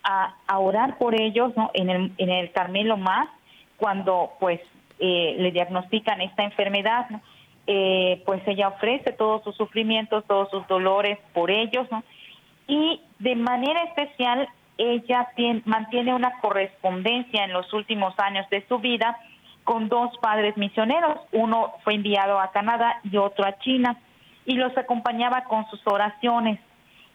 a, orar por ellos, ¿no? En el, en el Carmelo más, cuando pues eh, le diagnostican esta enfermedad. Eh, pues ella ofrece todos sus sufrimientos, todos sus dolores por ellos, ¿no? Y de manera especial, ella tiene, mantiene una correspondencia en los últimos años de su vida, con dos padres misioneros, uno fue enviado a Canadá y otro a China, y los acompañaba con sus oraciones.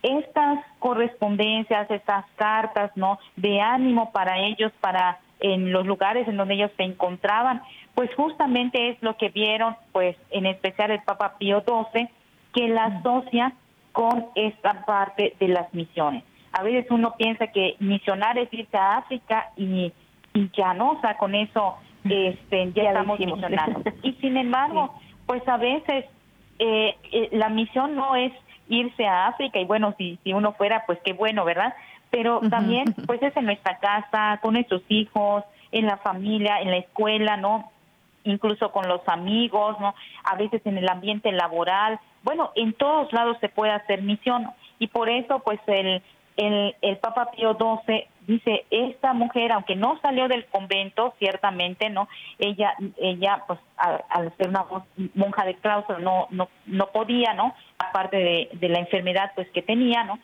Estas correspondencias, estas cartas, ¿no? De ánimo para ellos, para en los lugares en donde ellos se encontraban, pues justamente es lo que vieron, pues en especial el Papa Pío XII, que la asocia con esta parte de las misiones. A veces uno piensa que misionar es irse a África y, y ya no, o sea, con eso este, ya, estamos misionando. <laughs> Y sin embargo, pues a veces eh, eh, la misión no es irse a África y bueno, si, si uno fuera, pues qué bueno, ¿verdad? Pero también, pues es en nuestra casa, con nuestros hijos, en la familia, en la escuela, ¿no? Incluso con los amigos, ¿no? A veces en el ambiente laboral. Bueno, en todos lados se puede hacer misión y por eso, pues el, el, el Papa Pío XII dice, esta mujer, aunque no salió del convento, ciertamente, ¿no? Ella, ella pues, al, ser una monja de claustro, no, no, no podía, ¿no? Aparte de, de la enfermedad, pues, que tenía, ¿no?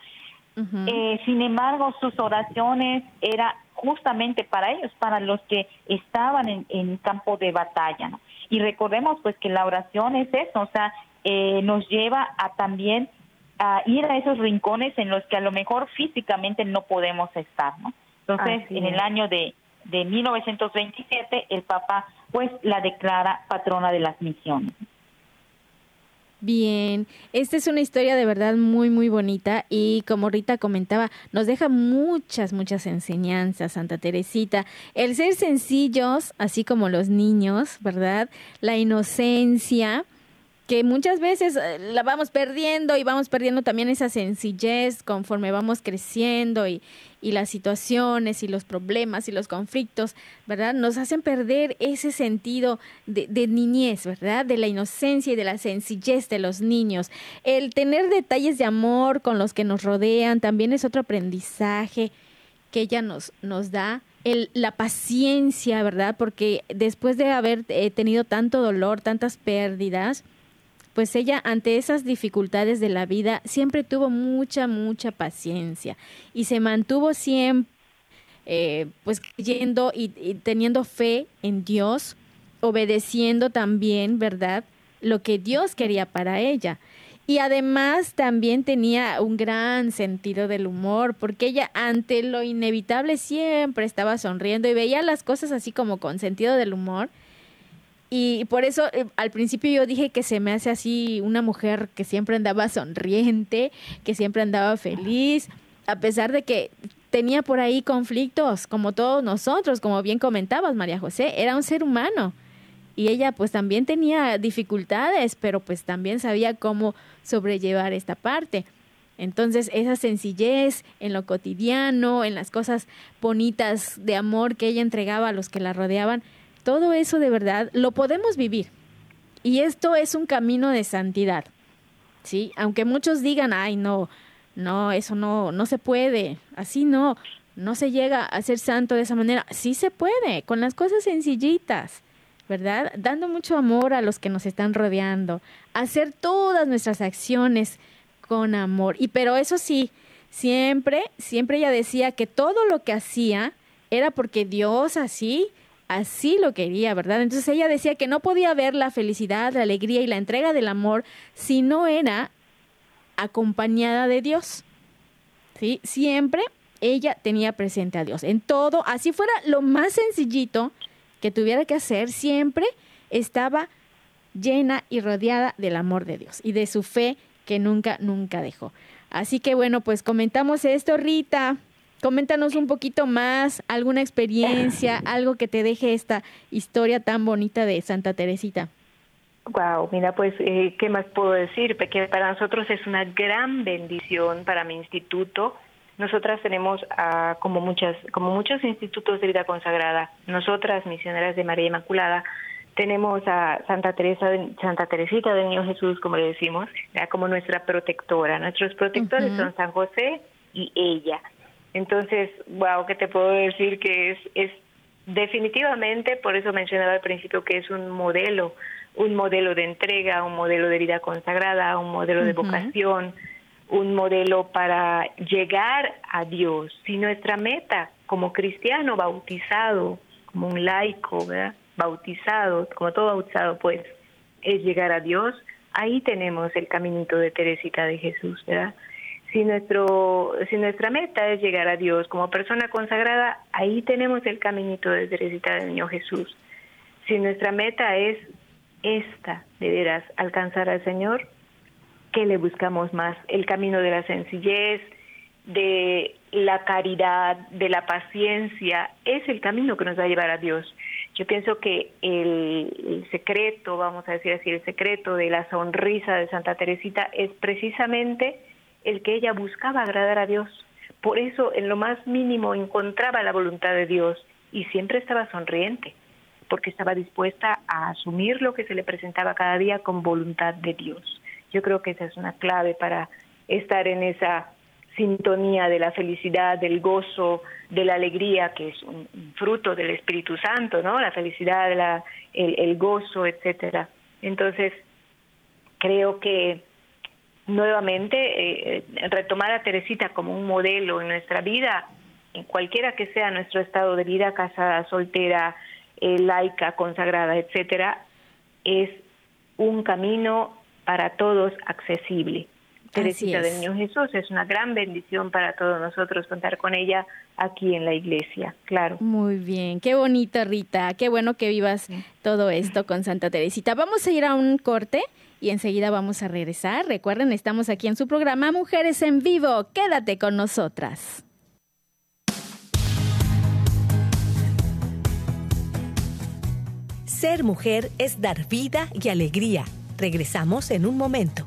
eh, sin embargo, sus oraciones era justamente para ellos, para los que estaban en, en campo de batalla, ¿no? Y recordemos, pues, que la oración es eso, o sea, eh, nos lleva a también a ir a esos rincones en los que a lo mejor físicamente no podemos estar, ¿no? Entonces, en el año de, de 1927, el Papa pues la declara patrona de las misiones. Bien, esta es una historia de verdad muy, muy bonita y como Rita comentaba, nos deja muchas, muchas enseñanzas, Santa Teresita. El ser sencillos, así como los niños, ¿verdad? La inocencia, que muchas veces eh, la vamos perdiendo y vamos perdiendo también esa sencillez conforme vamos creciendo y, y, las situaciones y los problemas y los conflictos, ¿verdad? Nos hacen perder ese sentido de, de, niñez, ¿verdad? De la inocencia y de la sencillez de los niños. El tener detalles de amor con los que nos rodean también es otro aprendizaje que ella nos, nos da. El, la paciencia, ¿verdad? Porque después de haber eh, tenido tanto dolor, tantas pérdidas, pues ella ante esas dificultades de la vida siempre tuvo mucha, mucha paciencia y se mantuvo siempre eh, pues yendo y, y teniendo fe en Dios, obedeciendo también, ¿verdad? Lo que Dios quería para ella. Y además también tenía un gran sentido del humor, porque ella ante lo inevitable siempre estaba sonriendo y veía las cosas así como con sentido del humor y por eso eh, al principio yo dije que se me hace así una mujer que siempre andaba sonriente, que siempre andaba feliz, a pesar de que tenía por ahí conflictos, como todos nosotros, como bien comentabas, María José, era un ser humano. y ella pues también tenía dificultades, pero pues también sabía cómo sobrellevar esta parte. Entonces, esa sencillez en lo cotidiano, en las cosas bonitas de amor que ella entregaba a los que la rodeaban, todo eso de verdad lo podemos vivir. Y esto es un camino de santidad. ¿Sí? Aunque muchos digan, "Ay, no, no, eso no no se puede." Así no, no se llega a ser santo de esa manera. Sí se puede, con las cosas sencillitas. ¿verdad? Dando mucho amor a los que nos están rodeando, hacer todas nuestras acciones con amor. Y pero eso sí, siempre, siempre ella decía que todo lo que hacía era porque Dios así, así lo quería, ¿verdad? Entonces ella decía que no podía ver la felicidad, la alegría y la entrega del amor si no era acompañada de Dios. ¿Sí? Siempre ella tenía presente a Dios. En todo, así fuera lo más sencillito que tuviera que hacer, siempre estaba llena y rodeada del amor de Dios y de su fe que nunca, nunca dejó. Así que bueno, pues comentamos esto, Rita. Coméntanos un poquito más, alguna experiencia, <laughs> algo que te deje esta historia tan bonita de Santa Teresita. Wow, mira, pues, eh, ¿qué más puedo decir? Porque para nosotros es una gran bendición para mi instituto. Nosotras tenemos, como muchas, como muchos institutos de vida consagrada, nosotras, misioneras de María Inmaculada, tenemos a Santa Teresa, Santa Teresita del Niño Jesús, como le decimos, como nuestra protectora. Nuestros protectores son San José y ella. Entonces, wow, ¿qué te puedo decir? Que es, es definitivamente, por eso mencionaba al principio que es un modelo, un modelo de entrega, un modelo de vida consagrada, un modelo de vocación, un modelo para llegar a Dios. Si nuestra meta como cristiano bautizado, como un laico, ¿verdad? bautizado, como todo bautizado pues, es llegar a Dios, ahí tenemos el caminito de Teresita de Jesús, ¿verdad? Si, nuestro, si nuestra meta es llegar a Dios como persona consagrada, ahí tenemos el caminito de Teresita del Niño Jesús. Si nuestra meta es esta, de veras, alcanzar al Señor, ¿qué le buscamos más? El camino de la sencillez, de la caridad, de la paciencia, es el camino que nos va a llevar a Dios. Yo pienso que el, secreto, vamos a decir así, el secreto de la sonrisa de Santa Teresita es precisamente el que ella buscaba agradar a Dios. Por eso en lo más mínimo encontraba la voluntad de Dios y siempre estaba sonriente, porque estaba dispuesta a asumir lo que se le presentaba cada día con voluntad de Dios. Yo creo que esa es una clave para estar en esa sintonía de la felicidad, del gozo, de la alegría, que es un, fruto del Espíritu Santo, ¿no? La felicidad, la, el, gozo, etcétera. Entonces, creo que nuevamente eh, retomar a Teresita como un modelo en nuestra vida, en cualquiera que sea nuestro estado de vida, casada, soltera, eh, laica, consagrada, etcétera, es un camino para todos accesible. Teresita del Niño Jesús. Es una gran bendición para todos nosotros contar con ella aquí en la iglesia, claro. Muy bien, qué bonita Rita, qué bueno que vivas todo esto con Santa Teresita. Vamos a ir a un corte y enseguida vamos a regresar. Recuerden, estamos aquí en su programa Mujeres en Vivo. Quédate con nosotras. Ser mujer es dar vida y alegría. Regresamos en un momento.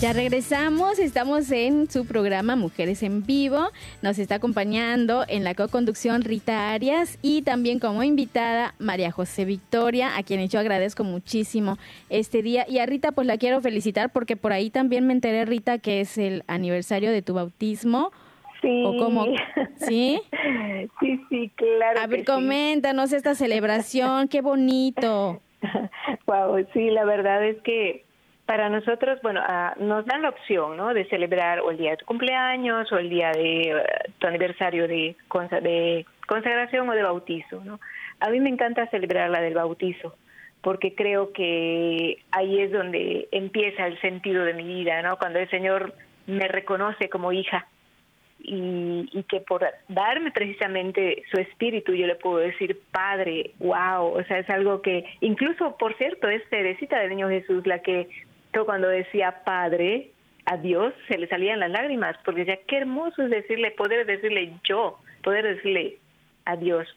Ya regresamos, estamos en su programa Mujeres en Vivo. Nos está acompañando en la co-conducción Rita Arias y también como invitada María José Victoria, a quienes yo agradezco muchísimo este día. Y a Rita pues la quiero felicitar porque por ahí también me enteré, Rita, que es el aniversario de tu bautismo. Sí. ¿O cómo? ¿Sí? <laughs> Sí, sí, claro. A ver, coméntanos esta celebración, qué bonito. <laughs> wow, sí, la verdad es que para nosotros, bueno, ah, nos dan la opción, ¿no? De celebrar o el día de tu cumpleaños o el día de eh, tu aniversario de, de consagración o de bautizo, ¿no? A mí me encanta celebrar la del bautizo porque creo que ahí es donde empieza el sentido de mi vida, ¿no? Cuando el Señor me reconoce como hija y, y, que por darme precisamente su espíritu yo le puedo decir Padre, wow, o sea, es algo que incluso, por cierto, es Teresita del Niño Jesús la que cuando decía Padre a Dios se le salían las lágrimas, porque decía, qué hermoso es decirle, poder decirle yo, poder decirle a Dios,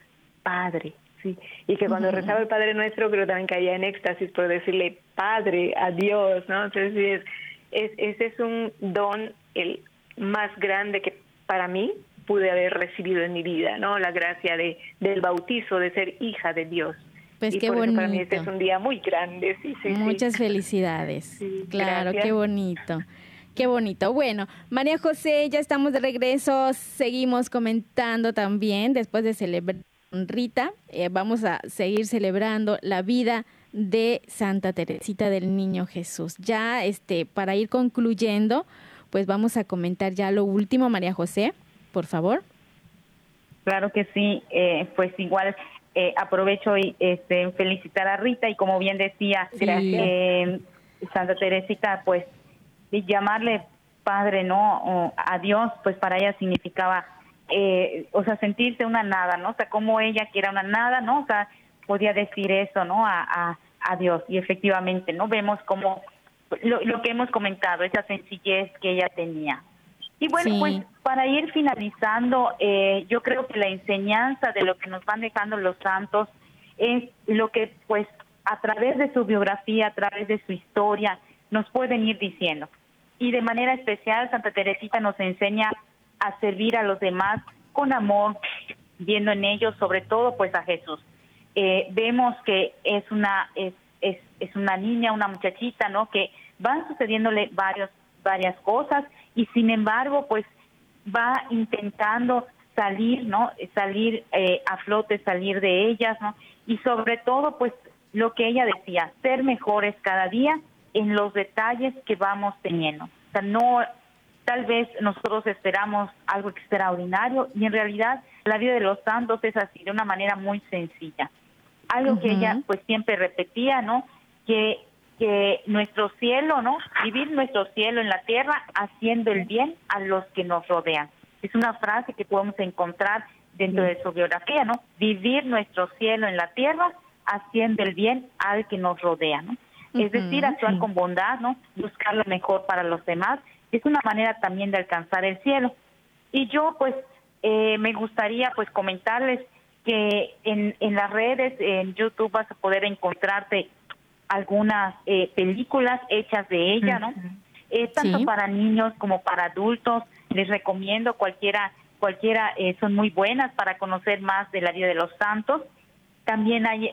Padre. Sí, y que cuando rezaba el Padre Nuestro, creo también caía en éxtasis por decirle Padre a Dios, ¿no? Entonces, es, ese es un don el más grande que para mí pude haber recibido en mi vida, ¿no? La gracia de, del bautizo, de ser hija de Dios. Pues qué bonito. para mí este es un día muy grande, sí, sí. Muchas <laughs> felicidades. claro, qué bonito. Qué bonito. Bueno, María José, ya estamos de regreso. Seguimos comentando también, después de celebrar Rita, eh, vamos a seguir celebrando la vida de Santa Teresita del Niño Jesús. Ya, este, para ir concluyendo, pues vamos a comentar ya lo último, María José, por favor. Claro que sí, eh, pues igual eh, aprovecho y este, felicitar a Rita y como bien decía eh, Santa Teresita, pues llamarle padre, ¿no? a Dios, pues para ella significaba, eh, o sea, sentirse una nada, ¿no? O sea, como ella que era una nada, ¿no? O sea, podía decir eso, ¿no? A, a, Dios. Y efectivamente, ¿no? Vemos como lo, lo que hemos comentado, esa sencillez que ella tenía. Y bueno, pues para ir finalizando, eh, yo creo que la enseñanza de lo que nos van dejando los santos es lo que pues a través de su biografía, a través de su historia, nos pueden ir diciendo. Y de manera especial, Santa Teresita nos enseña a servir a los demás con amor, viendo en ellos sobre todo pues a Jesús. Eh, vemos que es una es, es, es una niña, una muchachita, ¿no? Que van sucediéndole varios varias cosas y sin embargo pues va intentando salir, ¿no? Salir eh, a flote, salir de ellas, ¿no? Y sobre todo pues lo que ella decía, ser mejores cada día en los detalles que vamos teniendo. O sea, no tal vez nosotros esperamos algo extraordinario y en realidad la vida de los santos es así, de una manera muy sencilla. Algo que ella pues siempre repetía, ¿no? Que que nuestro cielo, ¿no? Vivir nuestro cielo en la tierra haciendo el bien a los que nos rodean. Es una frase que podemos encontrar dentro de su biografía, ¿no? Vivir nuestro cielo en la tierra haciendo el bien al que nos rodea, ¿no? Es decir, actuar con bondad, ¿no? Buscar lo mejor para los demás. Es una manera también de alcanzar el cielo. Y yo, pues, eh, me gustaría, pues, comentarles que en, en las redes, en YouTube vas a poder encontrarte algunas eh, películas hechas de ella, ¿no? Eh, tanto para niños como para adultos. Les recomiendo cualquiera, cualquiera eh, son muy buenas para conocer más de la vida de los santos. También hay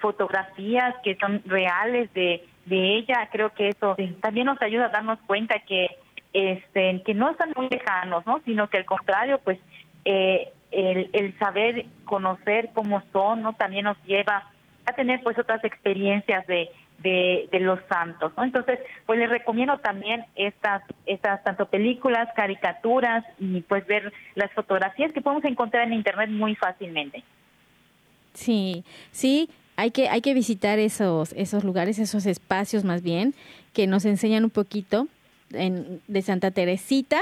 fotografías que son reales de, de ella. Creo que eso también nos ayuda a darnos cuenta que este que no están muy lejanos, ¿no? Sino que al contrario, pues el, el saber conocer cómo son, ¿no? También nos lleva a tener pues otras experiencias de, de, los santos, ¿no? Entonces, pues les recomiendo también estas, estas tanto películas, caricaturas y pues ver las fotografías que podemos encontrar en internet muy fácilmente. Sí, sí, hay que, hay que visitar esos, esos lugares, esos espacios más bien, que nos enseñan un poquito en, de Santa Teresita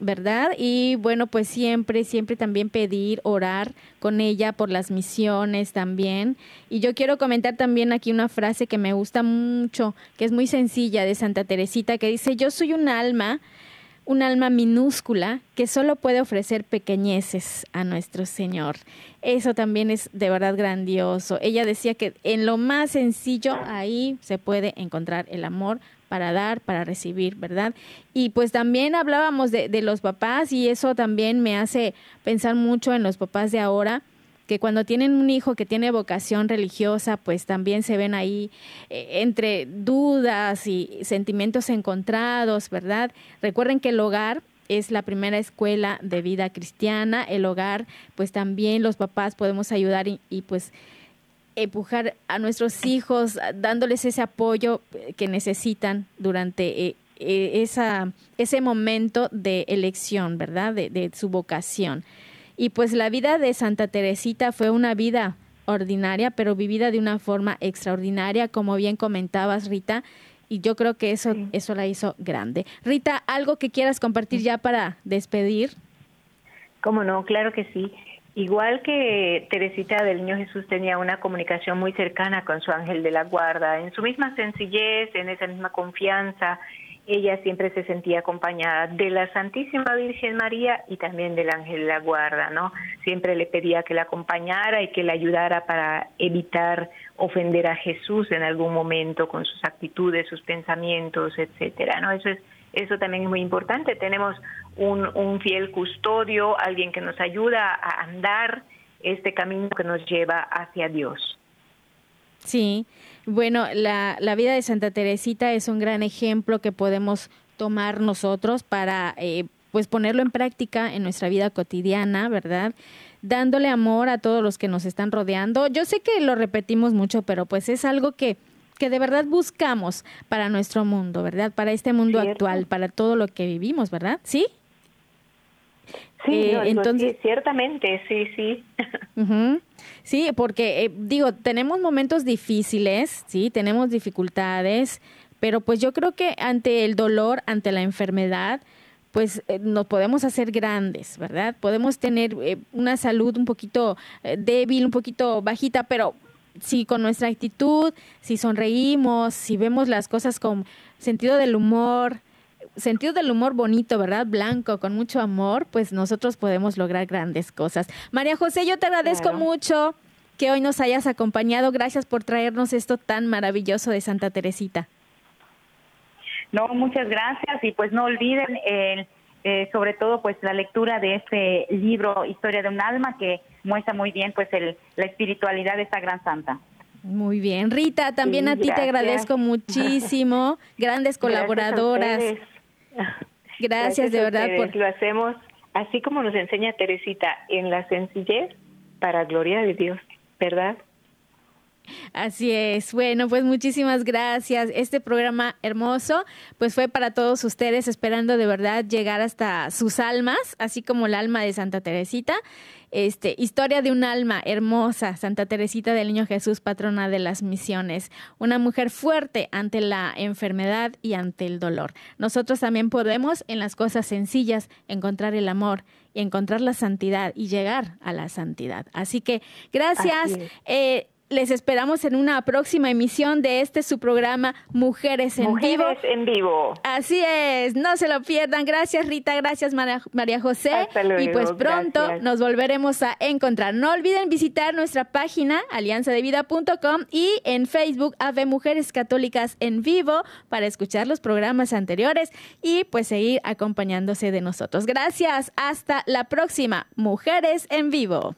¿verdad? Y bueno, pues siempre, siempre también pedir, orar con ella por las misiones también. Y yo quiero comentar también aquí una frase que me gusta mucho, que es muy sencilla de Santa Teresita, que dice, yo soy un alma, un alma minúscula que solo puede ofrecer pequeñeces a nuestro Señor. Eso también es de verdad grandioso. Ella decía que en lo más sencillo ahí se puede encontrar el amor para dar, para recibir, ¿verdad? Y pues también hablábamos de, los papás y eso también me hace pensar mucho en los papás de ahora que cuando tienen un hijo que tiene vocación religiosa, pues también se ven ahí eh, entre dudas y sentimientos encontrados, ¿verdad? Recuerden que el hogar es la primera escuela de vida cristiana, el hogar, pues también los papás podemos ayudar y, pues empujar a nuestros hijos dándoles ese apoyo que necesitan durante eh, eh, esa, ese momento de elección, ¿verdad? de su vocación. Y pues la vida de Santa Teresita fue una vida ordinaria, pero vivida de una forma extraordinaria, como bien comentabas, Rita, y yo creo que eso, eso la hizo grande. Rita, ¿algo que quieras compartir ya para despedir? Cómo no, claro que sí. Igual que Teresita del Niño Jesús tenía una comunicación muy cercana con su ángel de la guarda, en su misma sencillez, en esa misma confianza, ella siempre se sentía acompañada de la Santísima Virgen María y también del ángel de la guarda, ¿no? Siempre le pedía que la acompañara y que la ayudara para evitar ofender a Jesús en algún momento con sus actitudes, sus pensamientos, etcétera, ¿no? Eso es eso también es muy importante. Tenemos un, un fiel custodio, alguien que nos ayuda a andar este camino que nos lleva hacia Dios. Sí, bueno, la, la vida de Santa Teresita es un gran ejemplo que podemos tomar nosotros para eh, pues ponerlo en práctica en nuestra vida cotidiana, ¿verdad? Dándole amor a todos los que nos están rodeando. Yo sé que lo repetimos mucho, pero pues es algo que, que de verdad buscamos para nuestro mundo, ¿verdad? Para este mundo actual, para todo lo que vivimos, ¿verdad? ¿Sí? Sí, eh, entonces, ciertamente, sí, sí. <laughs> Sí, porque eh, digo, tenemos momentos difíciles, sí, tenemos dificultades, pero pues yo creo que ante el dolor, ante la enfermedad, pues eh, nos podemos hacer grandes, ¿verdad? Podemos tener una salud un poquito débil, un poquito bajita, pero si con nuestra actitud, si sonreímos, si vemos las cosas con sentido del humor, sentido del humor bonito, ¿verdad? Blanco, con mucho amor, pues nosotros podemos lograr grandes cosas. María José, yo te agradezco mucho que hoy nos hayas acompañado. Gracias por traernos esto tan maravilloso de Santa Teresita. No, muchas gracias y pues no olviden eh, sobre todo pues la lectura de este libro Historia de un alma que muestra muy bien pues el, la espiritualidad de esta gran santa. Muy bien, Rita, también a ti te agradezco muchísimo, <laughs> grandes colaboradoras. Gracias, de verdad. Por... Lo hacemos así como nos enseña Teresita, en la sencillez para gloria de Dios, ¿verdad? Así es. Bueno, pues muchísimas gracias. Este programa hermoso, pues fue para todos ustedes, esperando de verdad llegar hasta sus almas, así como el alma de Santa Teresita. Este, historia de un alma hermosa, Santa Teresita del Niño Jesús, patrona de las misiones, una mujer fuerte ante la enfermedad y ante el dolor. Nosotros también podemos en las cosas sencillas encontrar el amor y encontrar la santidad y llegar a la santidad. Así que gracias. Les esperamos en una próxima emisión de este su programa Mujeres en Vivo. Mujeres en Vivo. Así es, no se lo pierdan. Gracias Rita, gracias María, José. y pues pronto nos volveremos a encontrar. No olviden visitar nuestra página alianzadevida.com y en Facebook Ave Mujeres Católicas en Vivo para escuchar los programas anteriores y pues seguir acompañándose de nosotros. Gracias, hasta la próxima. Mujeres en Vivo.